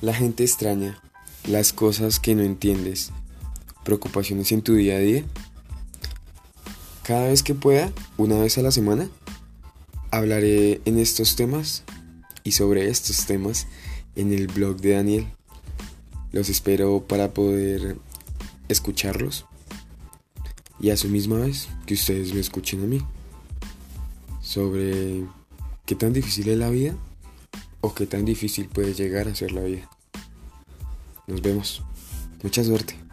La gente extraña, las cosas que no entiendes, preocupaciones en tu día a día. Cada vez que pueda, una vez a la semana, hablaré en estos temas y sobre estos temas en el blog de Daniel. Los espero para poder escucharlos y a su misma vez que ustedes me escuchen a mí sobre qué tan difícil es la vida o qué tan difícil puede llegar a ser la vida. Nos vemos. Mucha suerte.